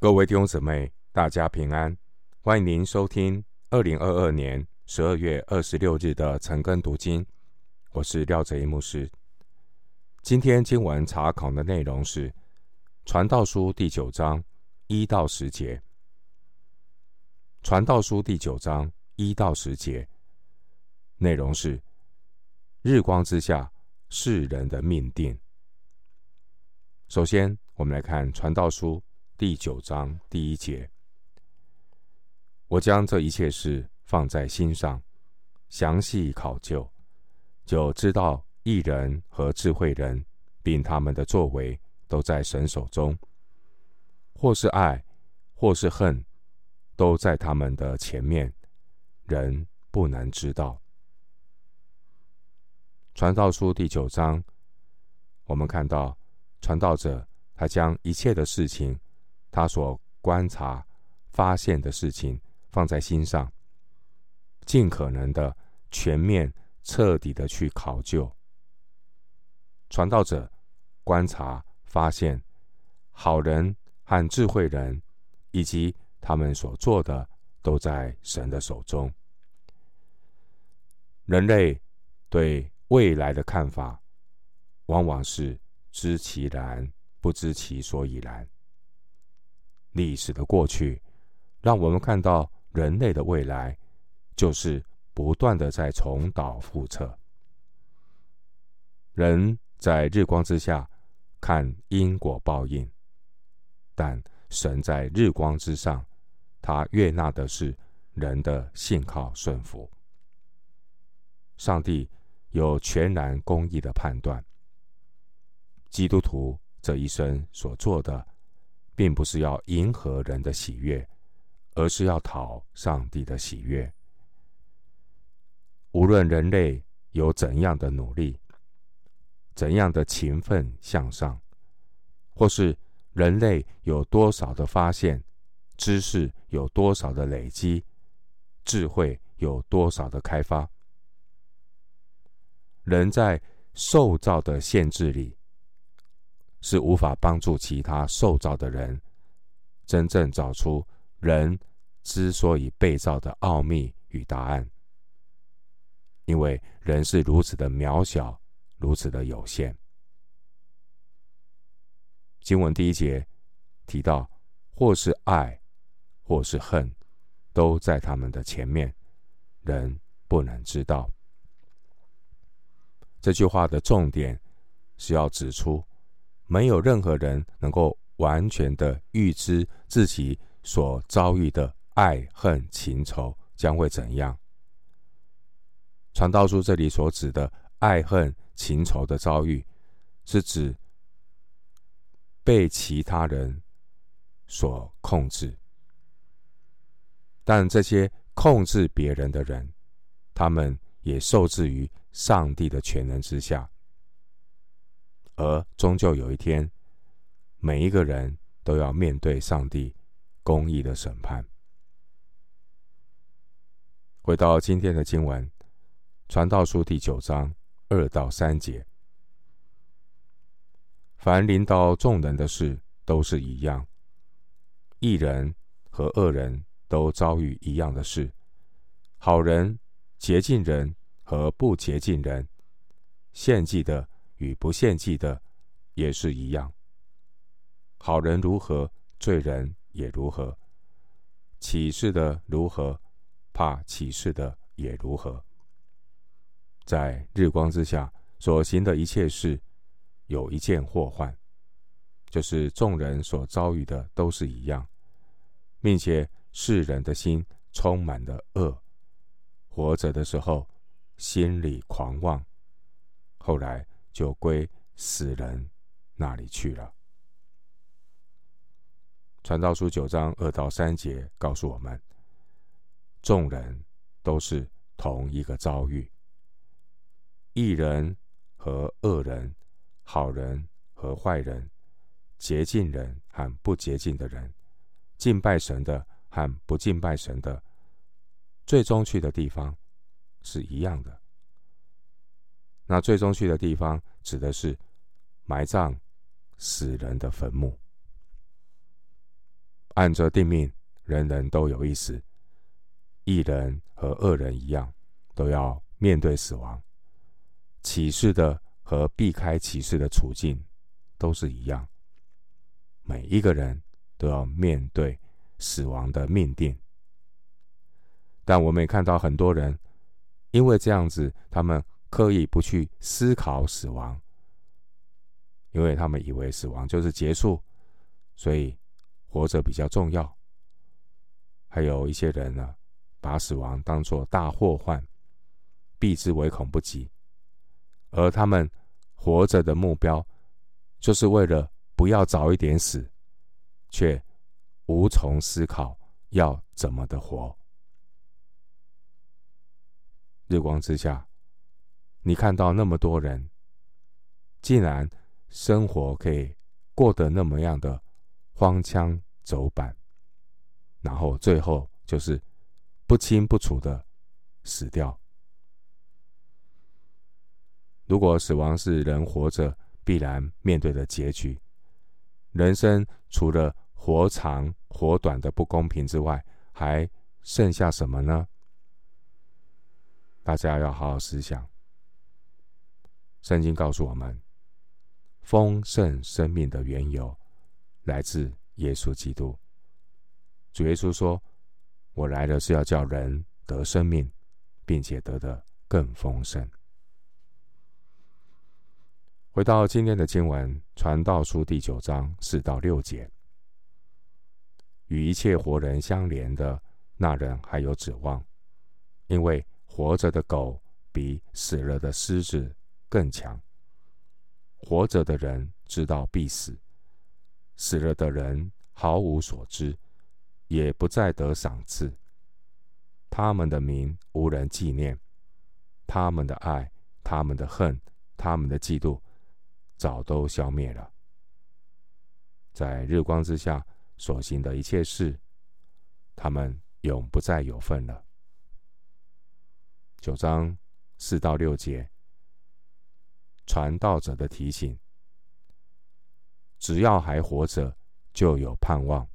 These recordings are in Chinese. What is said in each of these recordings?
各位弟兄姊妹，大家平安！欢迎您收听二零二二年十二月二十六日的晨更读经。我是廖哲一牧师。今天经文查考的内容是《传道书》第九章一到十节。《传道书》第九章一到十节内容是日光之下世人的命定。首先，我们来看《传道书》。第九章第一节，我将这一切事放在心上，详细考究，就知道艺人和智慧人，并他们的作为，都在神手中。或是爱，或是恨，都在他们的前面，人不能知道。传道书第九章，我们看到传道者，他将一切的事情。他所观察、发现的事情放在心上，尽可能的全面、彻底的去考究。传道者观察、发现好人和智慧人，以及他们所做的，都在神的手中。人类对未来的看法，往往是知其然，不知其所以然。历史的过去，让我们看到人类的未来，就是不断的在重蹈覆辙。人在日光之下看因果报应，但神在日光之上，他悦纳的是人的信靠顺服。上帝有全然公义的判断。基督徒这一生所做的。并不是要迎合人的喜悦，而是要讨上帝的喜悦。无论人类有怎样的努力，怎样的勤奋向上，或是人类有多少的发现，知识有多少的累积，智慧有多少的开发，人在受造的限制里。是无法帮助其他受造的人真正找出人之所以被造的奥秘与答案，因为人是如此的渺小，如此的有限。经文第一节提到，或是爱，或是恨，都在他们的前面，人不能知道。这句话的重点是要指出。没有任何人能够完全的预知自己所遭遇的爱恨情仇将会怎样。传道书这里所指的爱恨情仇的遭遇，是指被其他人所控制。但这些控制别人的人，他们也受制于上帝的权能之下。而终究有一天，每一个人都要面对上帝公义的审判。回到今天的经文，《传道书》第九章二到三节：凡临到众人的事都是一样，义人和恶人都遭遇一样的事，好人、洁净人和不洁净人，献祭的。与不献祭的也是一样。好人如何，罪人也如何；启示的如何，怕启示的也如何。在日光之下所行的一切事，有一件祸患，就是众人所遭遇的都是一样，并且世人的心充满了恶，活着的时候心里狂妄，后来。就归死人那里去了。传道书九章二到三节告诉我们，众人都是同一个遭遇，一人和恶人，好人和坏人，洁净人和不洁净的人，敬拜神的和不敬拜神的，最终去的地方是一样的。那最终去的地方，指的是埋葬死人的坟墓。按着定命，人人都有一死。义人和恶人一样，都要面对死亡。启示的和避开启示的处境都是一样。每一个人都要面对死亡的命定。但我们也看到很多人，因为这样子，他们刻意不去思考死亡，因为他们以为死亡就是结束，所以活着比较重要。还有一些人呢，把死亡当作大祸患，避之唯恐不及，而他们活着的目标，就是为了不要早一点死，却无从思考要怎么的活。日光之下，你看到那么多人，竟然生活可以过得那么样的荒腔走板，然后最后就是。不清不楚的死掉。如果死亡是人活着必然面对的结局，人生除了活长活短的不公平之外，还剩下什么呢？大家要好好思想。圣经告诉我们，丰盛生命的缘由来自耶稣基督。主耶稣说。我来的是要叫人得生命，并且得的更丰盛。回到今天的经文，《传道书》第九章四到六节，与一切活人相连的那人还有指望，因为活着的狗比死了的狮子更强。活着的人知道必死，死了的人毫无所知。也不再得赏赐，他们的名无人纪念，他们的爱、他们的恨、他们的嫉妒，早都消灭了。在日光之下所行的一切事，他们永不再有份了。九章四到六节，传道者的提醒：只要还活着，就有盼望。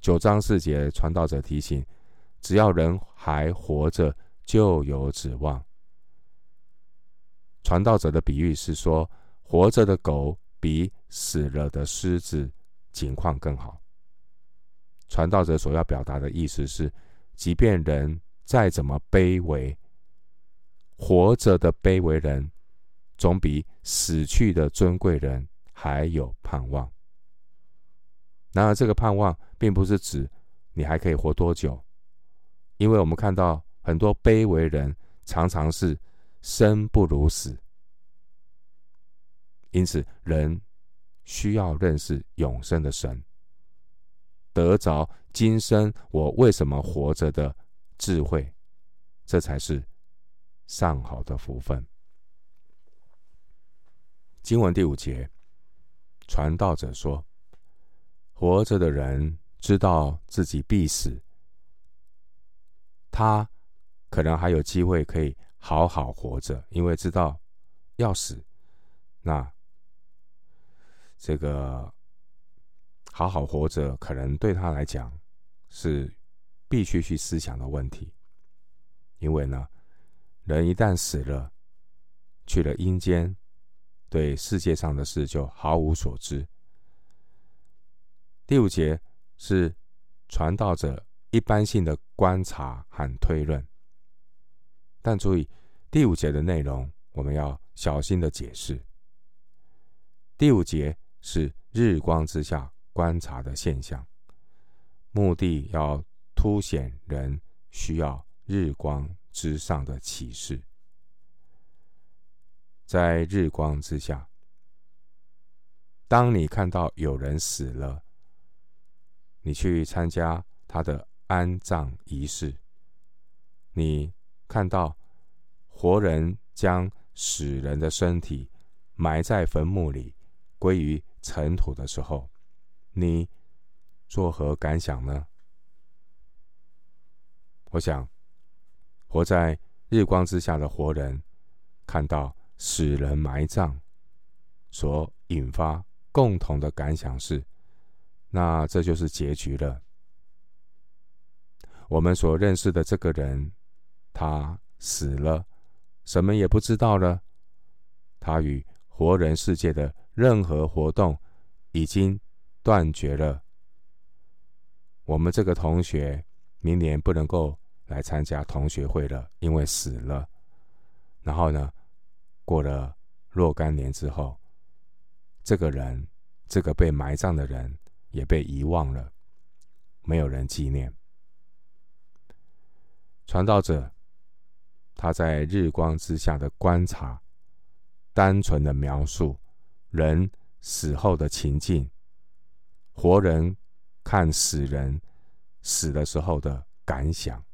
九章四节，传道者提醒：只要人还活着，就有指望。传道者的比喻是说，活着的狗比死了的狮子情况更好。传道者所要表达的意思是，即便人再怎么卑微，活着的卑微人，总比死去的尊贵人还有盼望。然而，这个盼望并不是指你还可以活多久，因为我们看到很多卑微人常常是生不如死。因此，人需要认识永生的神，得着今生我为什么活着的智慧，这才是上好的福分。经文第五节，传道者说。活着的人知道自己必死，他可能还有机会可以好好活着，因为知道要死。那这个好好活着，可能对他来讲是必须去思想的问题，因为呢，人一旦死了，去了阴间，对世界上的事就毫无所知。第五节是传道者一般性的观察和推论，但注意第五节的内容，我们要小心的解释。第五节是日光之下观察的现象，目的要凸显人需要日光之上的启示，在日光之下，当你看到有人死了。你去参加他的安葬仪式，你看到活人将死人的身体埋在坟墓里，归于尘土的时候，你作何感想呢？我想，活在日光之下的活人，看到死人埋葬，所引发共同的感想是。那这就是结局了。我们所认识的这个人，他死了，什么也不知道了。他与活人世界的任何活动已经断绝了。我们这个同学明年不能够来参加同学会了，因为死了。然后呢，过了若干年之后，这个人，这个被埋葬的人也被遗忘了，没有人纪念。传道者他在日光之下的观察，单纯的描述人死后的情境，活人看死人死的时候的感想，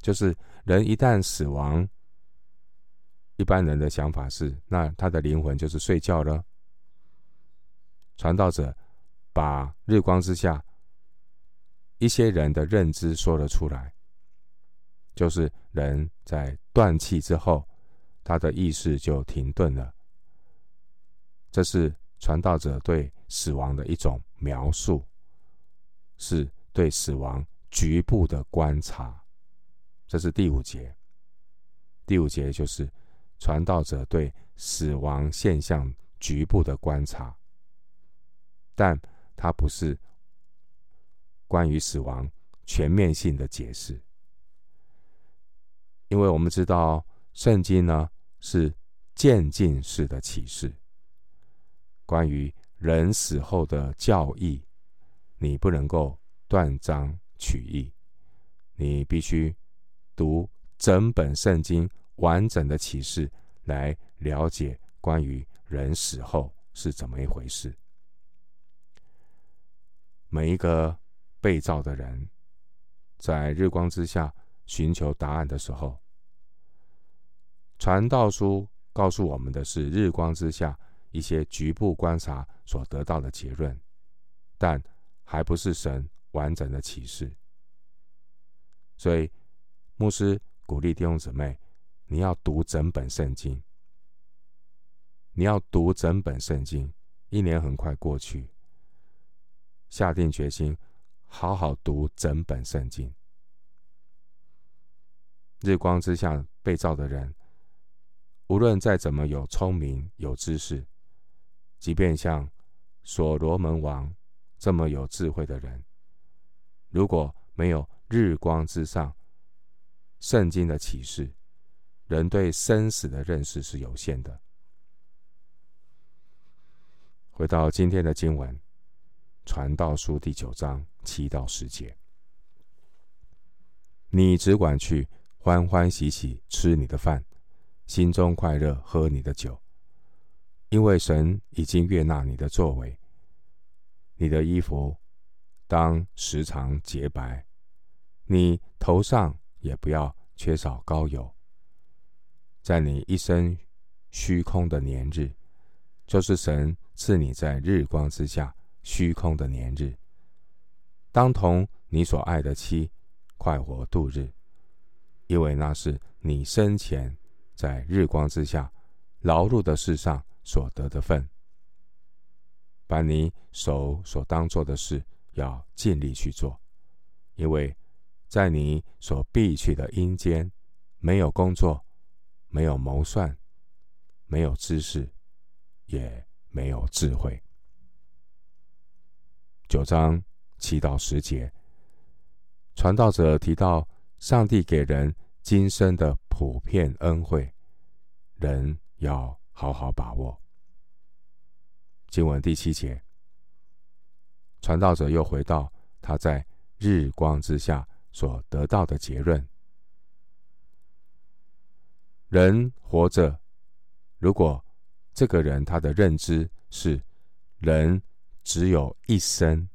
就是人一旦死亡。一般人的想法是，那他的灵魂就是睡觉了。传道者把日光之下一些人的认知说了出来，就是人在断气之后，他的意识就停顿了。这是传道者对死亡的一种描述，是对死亡局部的观察。这是第五节。第五节就是。传道者对死亡现象局部的观察，但它不是关于死亡全面性的解释，因为我们知道圣经呢是渐进式的启示，关于人死后的教义，你不能够断章取义，你必须读整本圣经。完整的启示来了解关于人死后是怎么一回事。每一个被造的人，在日光之下寻求答案的时候，传道书告诉我们的是日光之下一些局部观察所得到的结论，但还不是神完整的启示。所以，牧师鼓励弟兄姊妹。你要读整本圣经，你要读整本圣经。一年很快过去，下定决心好好读整本圣经。日光之下被照的人，无论再怎么有聪明、有知识，即便像所罗门王这么有智慧的人，如果没有日光之上圣经的启示，人对生死的认识是有限的。回到今天的经文，《传道书》第九章七到十节：你只管去欢欢喜喜吃你的饭，心中快乐喝你的酒，因为神已经悦纳你的作为。你的衣服当时常洁白，你头上也不要缺少膏油。在你一生虚空的年日，就是神赐你在日光之下虚空的年日，当同你所爱的妻快活度日，因为那是你生前在日光之下劳碌的事上所得的份。把你手所当做的事要尽力去做，因为在你所必去的阴间没有工作。没有谋算，没有知识，也没有智慧。九章七到十节，传道者提到上帝给人今生的普遍恩惠，人要好好把握。经文第七节，传道者又回到他在日光之下所得到的结论。人活着，如果这个人他的认知是人只有一生，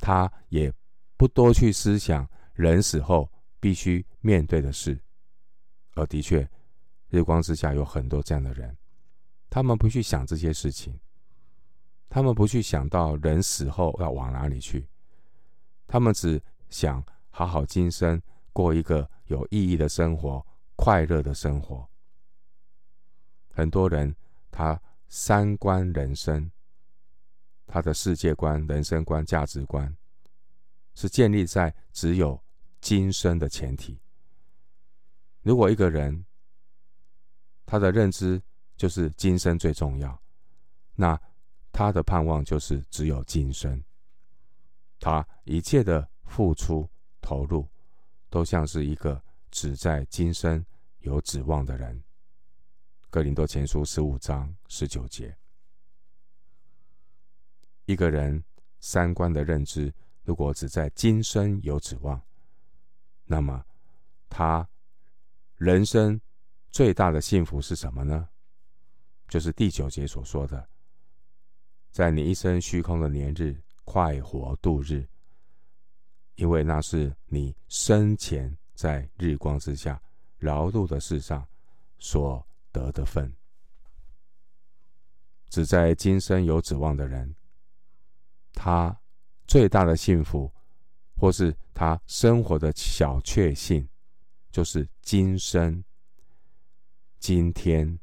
他也不多去思想人死后必须面对的事。而的确，日光之下有很多这样的人，他们不去想这些事情，他们不去想到人死后要往哪里去，他们只想好好今生过一个有意义的生活。快乐的生活，很多人他三观人生，他的世界观、人生观、价值观，是建立在只有今生的前提。如果一个人他的认知就是今生最重要，那他的盼望就是只有今生。他一切的付出投入，都像是一个只在今生有指望的人。哥林多前书十五章十九节。一个人三观的认知，如果只在今生有指望，那么他人生最大的幸福是什么呢？就是第九节所说的，在你一生虚空的年日。快活度日，因为那是你生前在日光之下劳碌的事上所得的分。只在今生有指望的人，他最大的幸福，或是他生活的小确幸，就是今生、今天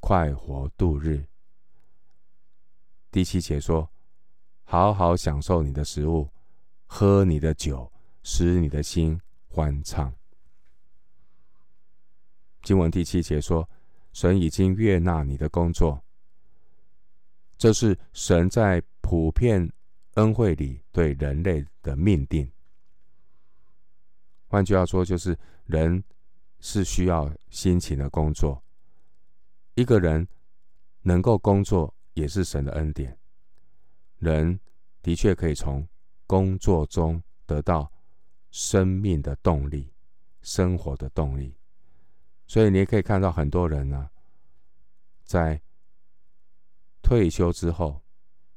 快活度日。第七节说。好好享受你的食物，喝你的酒，使你的心欢畅。经文第七节说：“神已经悦纳你的工作。”这是神在普遍恩惠里对人类的命定。换句话说，就是人是需要辛勤的工作。一个人能够工作，也是神的恩典。人的确可以从工作中得到生命的动力、生活的动力，所以你也可以看到很多人呢，在退休之后，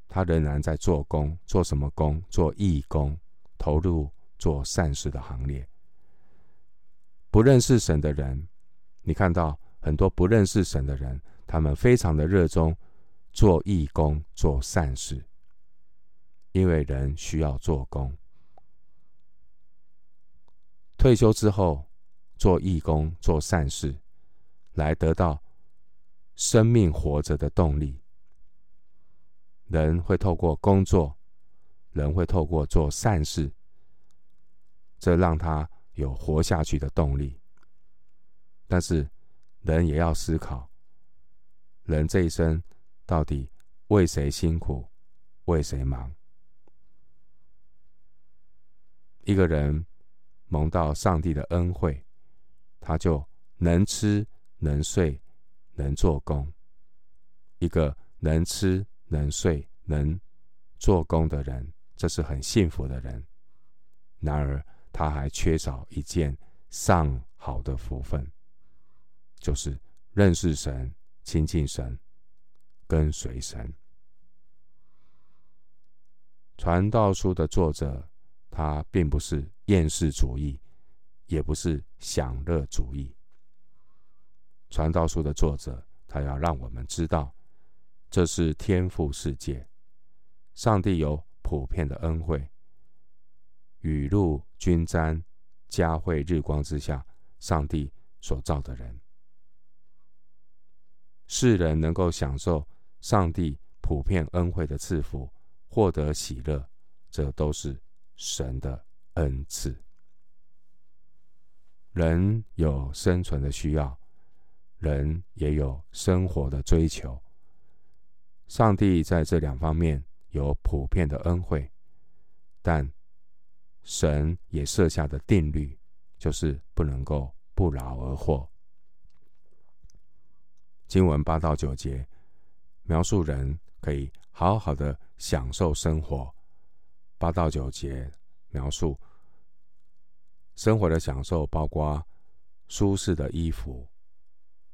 他仍然在做工，做什么工？做义工，投入做善事的行列。不认识神的人，你看到很多不认识神的人，他们非常的热衷做义工、做善事。因为人需要做工，退休之后做义工、做善事，来得到生命活着的动力。人会透过工作，人会透过做善事，这让他有活下去的动力。但是，人也要思考，人这一生到底为谁辛苦，为谁忙？一个人蒙到上帝的恩惠，他就能吃能睡能做工。一个能吃能睡能做工的人，这是很幸福的人。然而，他还缺少一件上好的福分，就是认识神、亲近神、跟随神。传道书的作者。他并不是厌世主义，也不是享乐主义。传道书的作者，他要让我们知道，这是天赋世界，上帝有普遍的恩惠，雨露均沾，嘉惠日光之下，上帝所造的人，世人能够享受上帝普遍恩惠的赐福，获得喜乐，这都是。神的恩赐，人有生存的需要，人也有生活的追求。上帝在这两方面有普遍的恩惠，但神也设下的定律，就是不能够不劳而获。经文八到九节描述人可以好好的享受生活。八到九节描述生活的享受，包括舒适的衣服、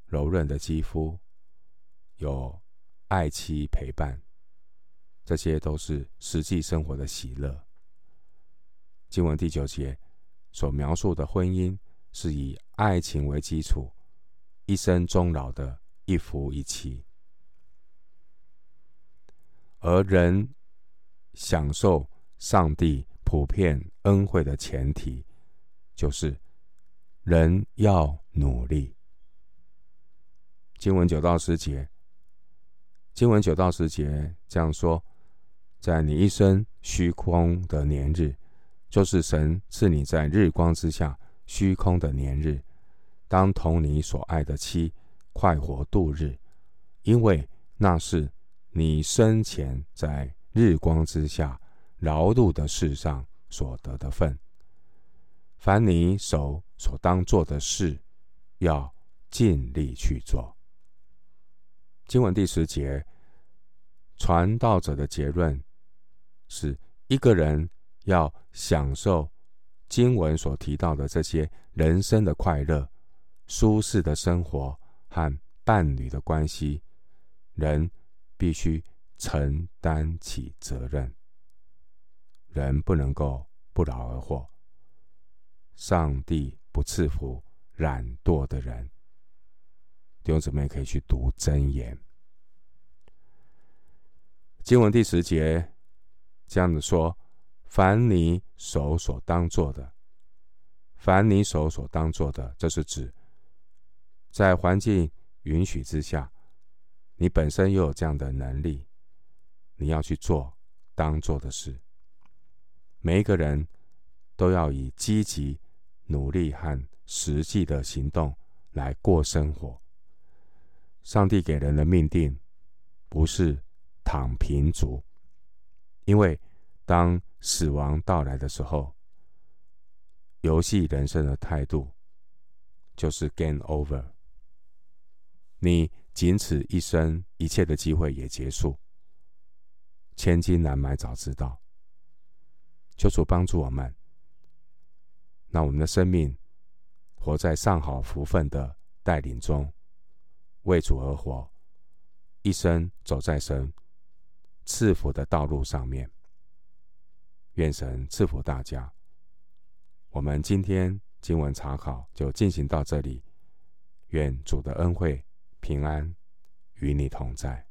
柔润的肌肤、有爱妻陪伴，这些都是实际生活的喜乐。经文第九节所描述的婚姻，是以爱情为基础，一生终老的一夫一妻，而人享受。上帝普遍恩惠的前提，就是人要努力。经文九到十节，经文九到十节这样说：在你一生虚空的年日，就是神赐你在日光之下虚空的年日，当同你所爱的妻快活度日，因为那是你生前在日光之下劳碌的事上所得的份。凡你手所当做的事，要尽力去做。经文第十节，传道者的结论。是一个人要享受经文所提到的这些人生的快乐、舒适的生活和伴侣的关系，人必须承担起责任。人不能够不劳而获。上帝不赐福懒惰的人。弟兄姊妹可以去读箴言。经文第十节。这样子说，凡你手所当做的，凡你手所当做的，这是指在环境允许之下，你本身又有这样的能力，你要去做当做的事。每一个人都要以积极、努力和实际的行动来过生活。上帝给人的命定不是躺平族。因为当死亡到来的时候，游戏人生的态度就是 game over。你仅此一生，一切的机会也结束。千金难买早知道。求主帮助我们，那我们的生命活在上好福分的带领中，为主而活，一生走在神赐福的道路上面，愿神赐福大家。我们今天经文查考就进行到这里，愿主的恩惠平安与你同在。